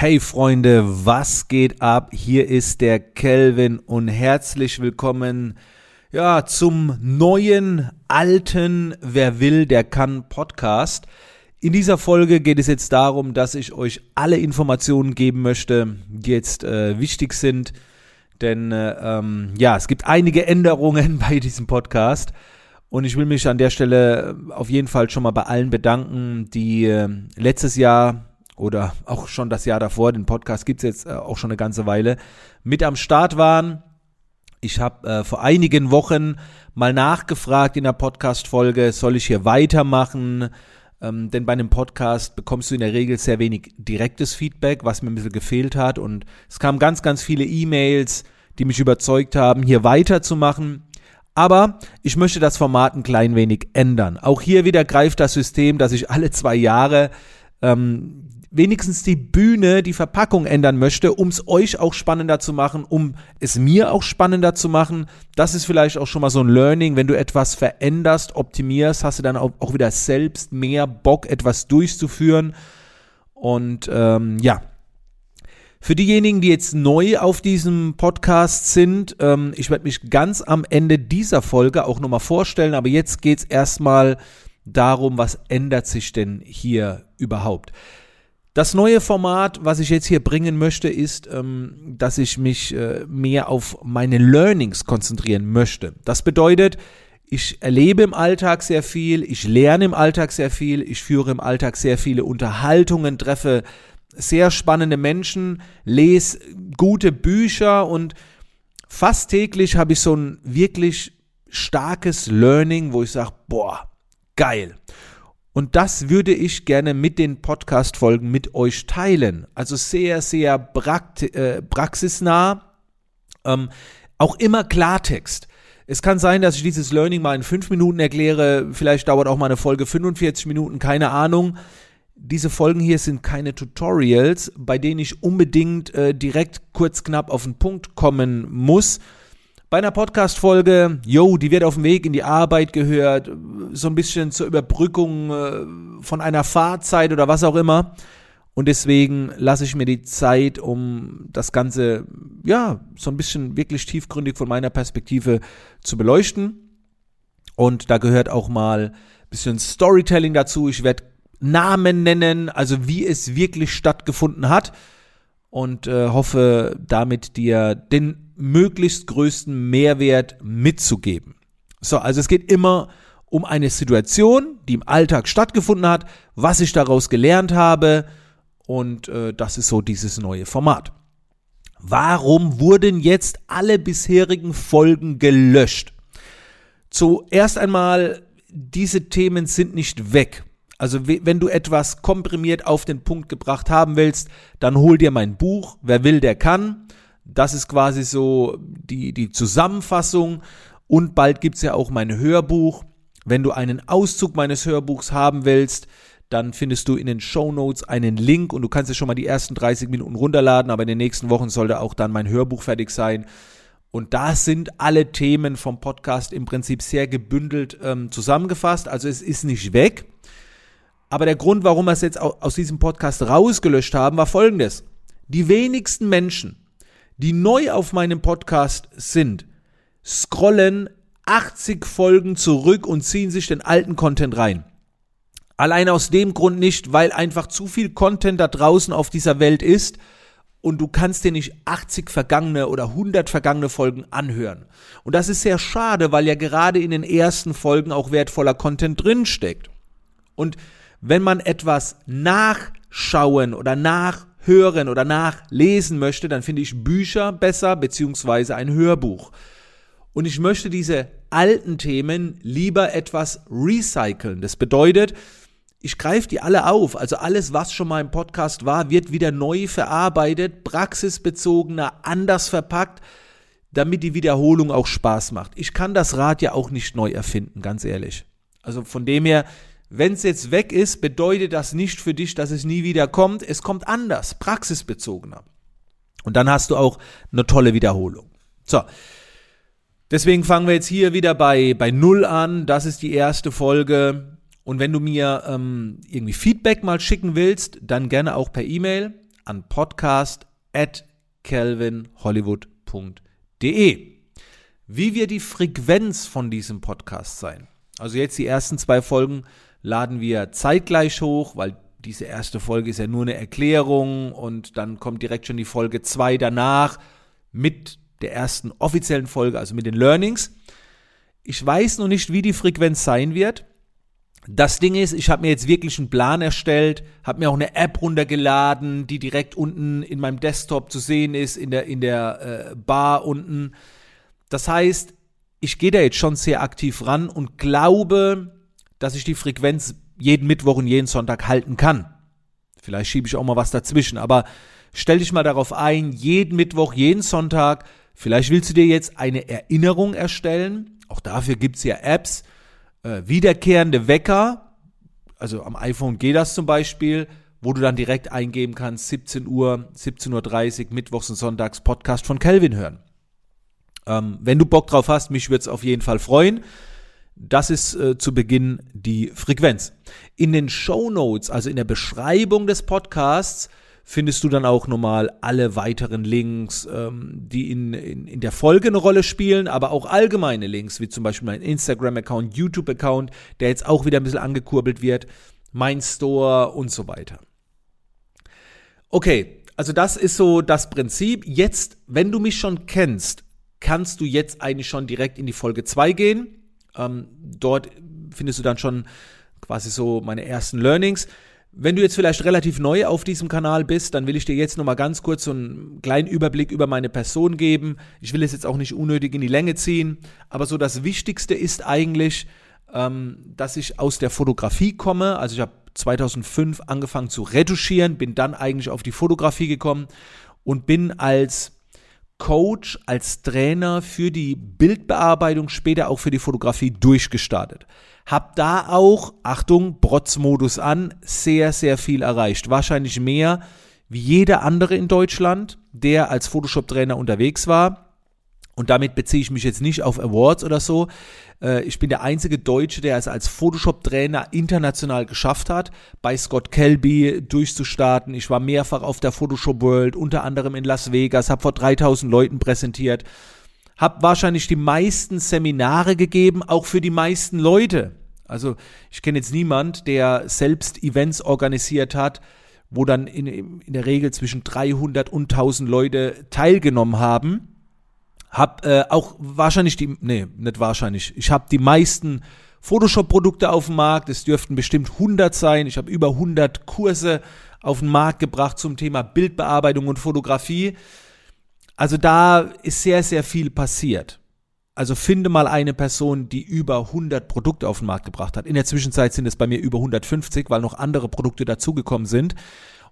Hey Freunde, was geht ab? Hier ist der Kelvin und herzlich willkommen ja zum neuen alten Wer will, der kann Podcast. In dieser Folge geht es jetzt darum, dass ich euch alle Informationen geben möchte, die jetzt äh, wichtig sind, denn äh, ähm, ja, es gibt einige Änderungen bei diesem Podcast. Und ich will mich an der Stelle auf jeden Fall schon mal bei allen bedanken, die äh, letztes Jahr oder auch schon das Jahr davor, den Podcast gibt es jetzt äh, auch schon eine ganze Weile, mit am Start waren. Ich habe äh, vor einigen Wochen mal nachgefragt in der Podcast-Folge, soll ich hier weitermachen? Ähm, denn bei einem Podcast bekommst du in der Regel sehr wenig direktes Feedback, was mir ein bisschen gefehlt hat. Und es kamen ganz, ganz viele E-Mails, die mich überzeugt haben, hier weiterzumachen. Aber ich möchte das Format ein klein wenig ändern. Auch hier wieder greift das System, dass ich alle zwei Jahre ähm, wenigstens die Bühne, die Verpackung ändern möchte, um es euch auch spannender zu machen, um es mir auch spannender zu machen. Das ist vielleicht auch schon mal so ein Learning. Wenn du etwas veränderst, optimierst, hast du dann auch, wieder selbst mehr Bock, etwas durchzuführen. Und ähm, ja. Für diejenigen, die jetzt neu auf diesem Podcast sind, ähm, ich werde mich ganz am Ende dieser Folge auch nochmal vorstellen, aber jetzt geht es erstmal darum, was ändert sich denn hier überhaupt. Das neue Format, was ich jetzt hier bringen möchte, ist, ähm, dass ich mich äh, mehr auf meine Learnings konzentrieren möchte. Das bedeutet, ich erlebe im Alltag sehr viel, ich lerne im Alltag sehr viel, ich führe im Alltag sehr viele Unterhaltungen, treffe sehr spannende Menschen, lese gute Bücher und fast täglich habe ich so ein wirklich starkes Learning, wo ich sage, boah, geil. Und das würde ich gerne mit den Podcast-Folgen mit euch teilen. Also sehr, sehr äh, praxisnah. Ähm, auch immer Klartext. Es kann sein, dass ich dieses Learning mal in fünf Minuten erkläre. Vielleicht dauert auch mal eine Folge 45 Minuten, keine Ahnung. Diese Folgen hier sind keine Tutorials, bei denen ich unbedingt äh, direkt kurz knapp auf den Punkt kommen muss, bei einer Podcast-Folge, yo, die wird auf dem Weg in die Arbeit gehört, so ein bisschen zur Überbrückung äh, von einer Fahrzeit oder was auch immer. Und deswegen lasse ich mir die Zeit, um das Ganze, ja, so ein bisschen wirklich tiefgründig von meiner Perspektive zu beleuchten. Und da gehört auch mal ein bisschen Storytelling dazu. Ich werde Namen nennen, also wie es wirklich stattgefunden hat. Und äh, hoffe damit dir den möglichst größten Mehrwert mitzugeben. So, also es geht immer um eine Situation, die im Alltag stattgefunden hat, was ich daraus gelernt habe und äh, das ist so dieses neue Format. Warum wurden jetzt alle bisherigen Folgen gelöscht? Zuerst einmal, diese Themen sind nicht weg. Also wenn du etwas komprimiert auf den Punkt gebracht haben willst, dann hol dir mein Buch, wer will, der kann. Das ist quasi so die, die Zusammenfassung. Und bald gibt's ja auch mein Hörbuch. Wenn du einen Auszug meines Hörbuchs haben willst, dann findest du in den Show Notes einen Link und du kannst dir schon mal die ersten 30 Minuten runterladen, aber in den nächsten Wochen sollte auch dann mein Hörbuch fertig sein. Und da sind alle Themen vom Podcast im Prinzip sehr gebündelt ähm, zusammengefasst. Also es ist nicht weg. Aber der Grund, warum wir es jetzt aus diesem Podcast rausgelöscht haben, war folgendes. Die wenigsten Menschen die neu auf meinem Podcast sind, scrollen 80 Folgen zurück und ziehen sich den alten Content rein. Allein aus dem Grund nicht, weil einfach zu viel Content da draußen auf dieser Welt ist und du kannst dir nicht 80 vergangene oder 100 vergangene Folgen anhören. Und das ist sehr schade, weil ja gerade in den ersten Folgen auch wertvoller Content drinsteckt. Und wenn man etwas nachschauen oder nach hören oder nachlesen möchte, dann finde ich Bücher besser, beziehungsweise ein Hörbuch. Und ich möchte diese alten Themen lieber etwas recyceln. Das bedeutet, ich greife die alle auf. Also alles, was schon mal im Podcast war, wird wieder neu verarbeitet, praxisbezogener, anders verpackt, damit die Wiederholung auch Spaß macht. Ich kann das Rad ja auch nicht neu erfinden, ganz ehrlich. Also von dem her, wenn es jetzt weg ist, bedeutet das nicht für dich, dass es nie wieder kommt. Es kommt anders, praxisbezogener. Und dann hast du auch eine tolle Wiederholung. So. Deswegen fangen wir jetzt hier wieder bei, bei Null an. Das ist die erste Folge. Und wenn du mir ähm, irgendwie Feedback mal schicken willst, dann gerne auch per E-Mail an podcast at calvinhollywood.de. Wie wir die Frequenz von diesem Podcast sein. Also jetzt die ersten zwei Folgen laden wir zeitgleich hoch, weil diese erste Folge ist ja nur eine Erklärung und dann kommt direkt schon die Folge 2 danach mit der ersten offiziellen Folge, also mit den Learnings. Ich weiß noch nicht, wie die Frequenz sein wird. Das Ding ist, ich habe mir jetzt wirklich einen Plan erstellt, habe mir auch eine App runtergeladen, die direkt unten in meinem Desktop zu sehen ist, in der, in der äh, Bar unten. Das heißt, ich gehe da jetzt schon sehr aktiv ran und glaube, dass ich die Frequenz jeden Mittwoch und jeden Sonntag halten kann. Vielleicht schiebe ich auch mal was dazwischen, aber stell dich mal darauf ein, jeden Mittwoch, jeden Sonntag. Vielleicht willst du dir jetzt eine Erinnerung erstellen. Auch dafür gibt es ja Apps. Äh, wiederkehrende Wecker, also am iPhone geht das zum Beispiel, wo du dann direkt eingeben kannst, 17 Uhr, 17.30 Uhr, Mittwochs und Sonntags Podcast von Kelvin hören. Ähm, wenn du Bock drauf hast, mich würde es auf jeden Fall freuen. Das ist äh, zu Beginn die Frequenz. In den Show Notes, also in der Beschreibung des Podcasts, findest du dann auch nochmal alle weiteren Links, ähm, die in, in, in der Folge eine Rolle spielen, aber auch allgemeine Links, wie zum Beispiel mein Instagram-Account, YouTube-Account, der jetzt auch wieder ein bisschen angekurbelt wird, mein Store und so weiter. Okay, also das ist so das Prinzip. Jetzt, wenn du mich schon kennst, kannst du jetzt eigentlich schon direkt in die Folge 2 gehen. Ähm, dort findest du dann schon quasi so meine ersten Learnings. Wenn du jetzt vielleicht relativ neu auf diesem Kanal bist, dann will ich dir jetzt nochmal ganz kurz so einen kleinen Überblick über meine Person geben. Ich will es jetzt auch nicht unnötig in die Länge ziehen, aber so das Wichtigste ist eigentlich, ähm, dass ich aus der Fotografie komme. Also ich habe 2005 angefangen zu retuschieren, bin dann eigentlich auf die Fotografie gekommen und bin als Coach, als Trainer für die Bildbearbeitung, später auch für die Fotografie durchgestartet. Hab da auch, Achtung, Brotzmodus an, sehr, sehr viel erreicht. Wahrscheinlich mehr wie jeder andere in Deutschland, der als Photoshop-Trainer unterwegs war. Und damit beziehe ich mich jetzt nicht auf Awards oder so. Äh, ich bin der einzige Deutsche, der es als Photoshop-Trainer international geschafft hat, bei Scott Kelby durchzustarten. Ich war mehrfach auf der Photoshop World, unter anderem in Las Vegas, habe vor 3000 Leuten präsentiert, habe wahrscheinlich die meisten Seminare gegeben, auch für die meisten Leute. Also ich kenne jetzt niemand, der selbst Events organisiert hat, wo dann in, in der Regel zwischen 300 und 1000 Leute teilgenommen haben hab äh, auch wahrscheinlich die, nee, nicht wahrscheinlich. Ich habe die meisten Photoshop-Produkte auf dem Markt. Es dürften bestimmt 100 sein. Ich habe über 100 Kurse auf den Markt gebracht zum Thema Bildbearbeitung und Fotografie. Also da ist sehr, sehr viel passiert. Also finde mal eine Person, die über 100 Produkte auf den Markt gebracht hat. In der Zwischenzeit sind es bei mir über 150, weil noch andere Produkte dazugekommen sind.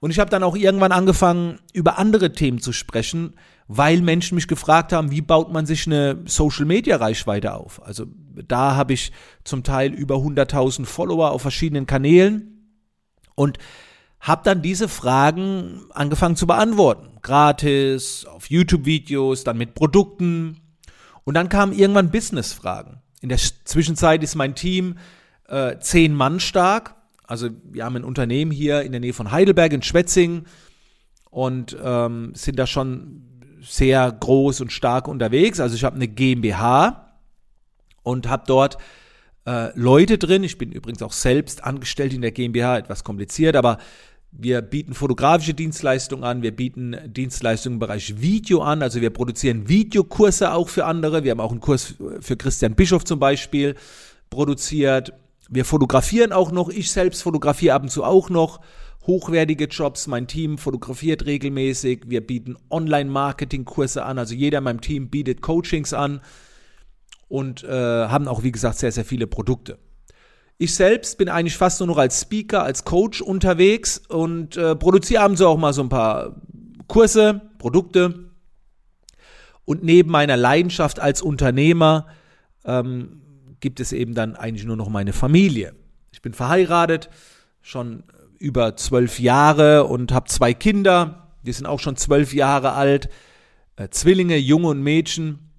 Und ich habe dann auch irgendwann angefangen, über andere Themen zu sprechen, weil Menschen mich gefragt haben, wie baut man sich eine Social-Media-Reichweite auf. Also da habe ich zum Teil über 100.000 Follower auf verschiedenen Kanälen und habe dann diese Fragen angefangen zu beantworten. Gratis, auf YouTube-Videos, dann mit Produkten. Und dann kamen irgendwann Business-Fragen. In der Zwischenzeit ist mein Team äh, zehn Mann stark. Also wir haben ein Unternehmen hier in der Nähe von Heidelberg in Schwetzing und ähm, sind da schon sehr groß und stark unterwegs. Also ich habe eine GmbH und habe dort äh, Leute drin. Ich bin übrigens auch selbst angestellt in der GmbH, etwas kompliziert, aber wir bieten fotografische Dienstleistungen an, wir bieten Dienstleistungen im Bereich Video an, also wir produzieren Videokurse auch für andere. Wir haben auch einen Kurs für Christian Bischof zum Beispiel produziert. Wir fotografieren auch noch, ich selbst fotografiere ab und zu auch noch hochwertige Jobs. Mein Team fotografiert regelmäßig. Wir bieten Online-Marketing-Kurse an. Also jeder in meinem Team bietet Coachings an und äh, haben auch, wie gesagt, sehr, sehr viele Produkte. Ich selbst bin eigentlich fast nur noch als Speaker, als Coach unterwegs und äh, produziere abends auch mal so ein paar Kurse, Produkte. Und neben meiner Leidenschaft als Unternehmer ähm, gibt es eben dann eigentlich nur noch meine Familie. Ich bin verheiratet, schon über zwölf Jahre und habe zwei Kinder. Die sind auch schon zwölf Jahre alt. Äh, Zwillinge, Junge und Mädchen.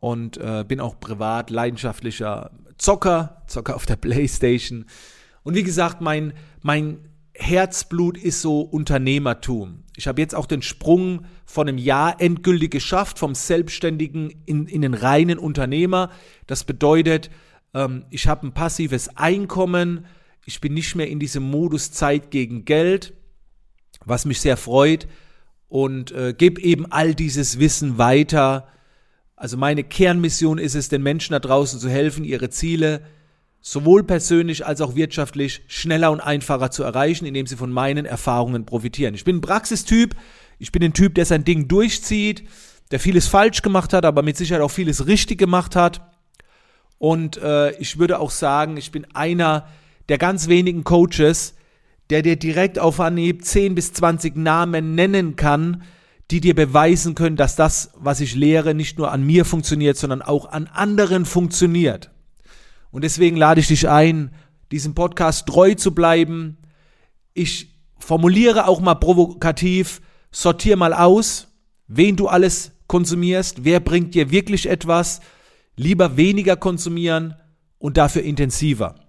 Und äh, bin auch privat leidenschaftlicher Zocker, Zocker auf der Playstation. Und wie gesagt, mein, mein Herzblut ist so Unternehmertum. Ich habe jetzt auch den Sprung von einem Jahr endgültig geschafft, vom Selbstständigen in, in den reinen Unternehmer. Das bedeutet, ähm, ich habe ein passives Einkommen, ich bin nicht mehr in diesem Modus Zeit gegen Geld, was mich sehr freut und äh, gebe eben all dieses Wissen weiter. Also meine Kernmission ist es, den Menschen da draußen zu helfen, ihre Ziele sowohl persönlich als auch wirtschaftlich schneller und einfacher zu erreichen, indem sie von meinen Erfahrungen profitieren. Ich bin ein Praxistyp, ich bin ein Typ, der sein Ding durchzieht, der vieles falsch gemacht hat, aber mit Sicherheit auch vieles richtig gemacht hat. Und äh, ich würde auch sagen, ich bin einer der ganz wenigen Coaches, der dir direkt auf Anhieb 10 bis 20 Namen nennen kann, die dir beweisen können, dass das, was ich lehre, nicht nur an mir funktioniert, sondern auch an anderen funktioniert. Und deswegen lade ich dich ein, diesem Podcast treu zu bleiben. Ich formuliere auch mal provokativ, sortier mal aus, wen du alles konsumierst, wer bringt dir wirklich etwas, lieber weniger konsumieren und dafür intensiver.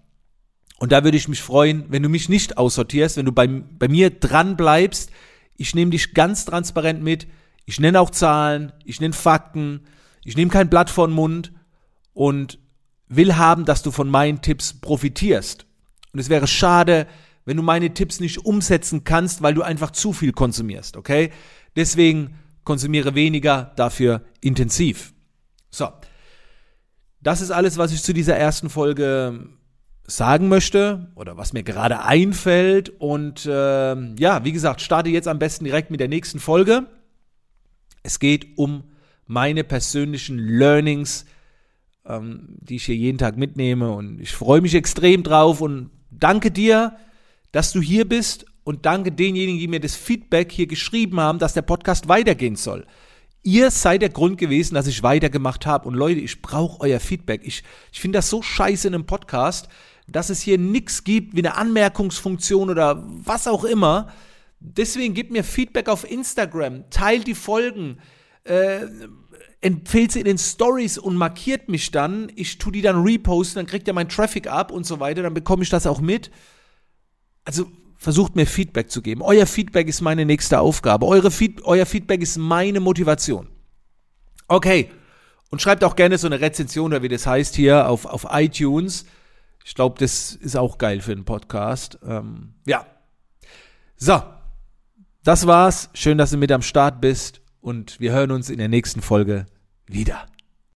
Und da würde ich mich freuen, wenn du mich nicht aussortierst, wenn du bei, bei mir dran bleibst. Ich nehme dich ganz transparent mit. Ich nenne auch Zahlen, ich nenne Fakten, ich nehme kein Blatt vor den Mund und will haben, dass du von meinen Tipps profitierst. Und es wäre schade, wenn du meine Tipps nicht umsetzen kannst, weil du einfach zu viel konsumierst, okay? Deswegen konsumiere weniger, dafür intensiv. So. Das ist alles, was ich zu dieser ersten Folge sagen möchte oder was mir gerade einfällt. Und äh, ja, wie gesagt, starte jetzt am besten direkt mit der nächsten Folge. Es geht um meine persönlichen Learnings, ähm, die ich hier jeden Tag mitnehme. Und ich freue mich extrem drauf und danke dir, dass du hier bist und danke denjenigen, die mir das Feedback hier geschrieben haben, dass der Podcast weitergehen soll. Ihr seid der Grund gewesen, dass ich weitergemacht habe. Und Leute, ich brauche euer Feedback. Ich, ich finde das so scheiße in einem Podcast, dass es hier nichts gibt wie eine Anmerkungsfunktion oder was auch immer. Deswegen gebt mir Feedback auf Instagram, teilt die Folgen, äh, empfehlt sie in den Stories und markiert mich dann. Ich tue die dann reposten, dann kriegt ihr mein Traffic ab und so weiter, dann bekomme ich das auch mit. Also versucht mir Feedback zu geben. Euer Feedback ist meine nächste Aufgabe. Feed euer Feedback ist meine Motivation. Okay. Und schreibt auch gerne so eine Rezension oder wie das heißt hier auf, auf iTunes. Ich glaube, das ist auch geil für einen Podcast. Ähm, ja. So. Das war's. Schön, dass du mit am Start bist. Und wir hören uns in der nächsten Folge wieder.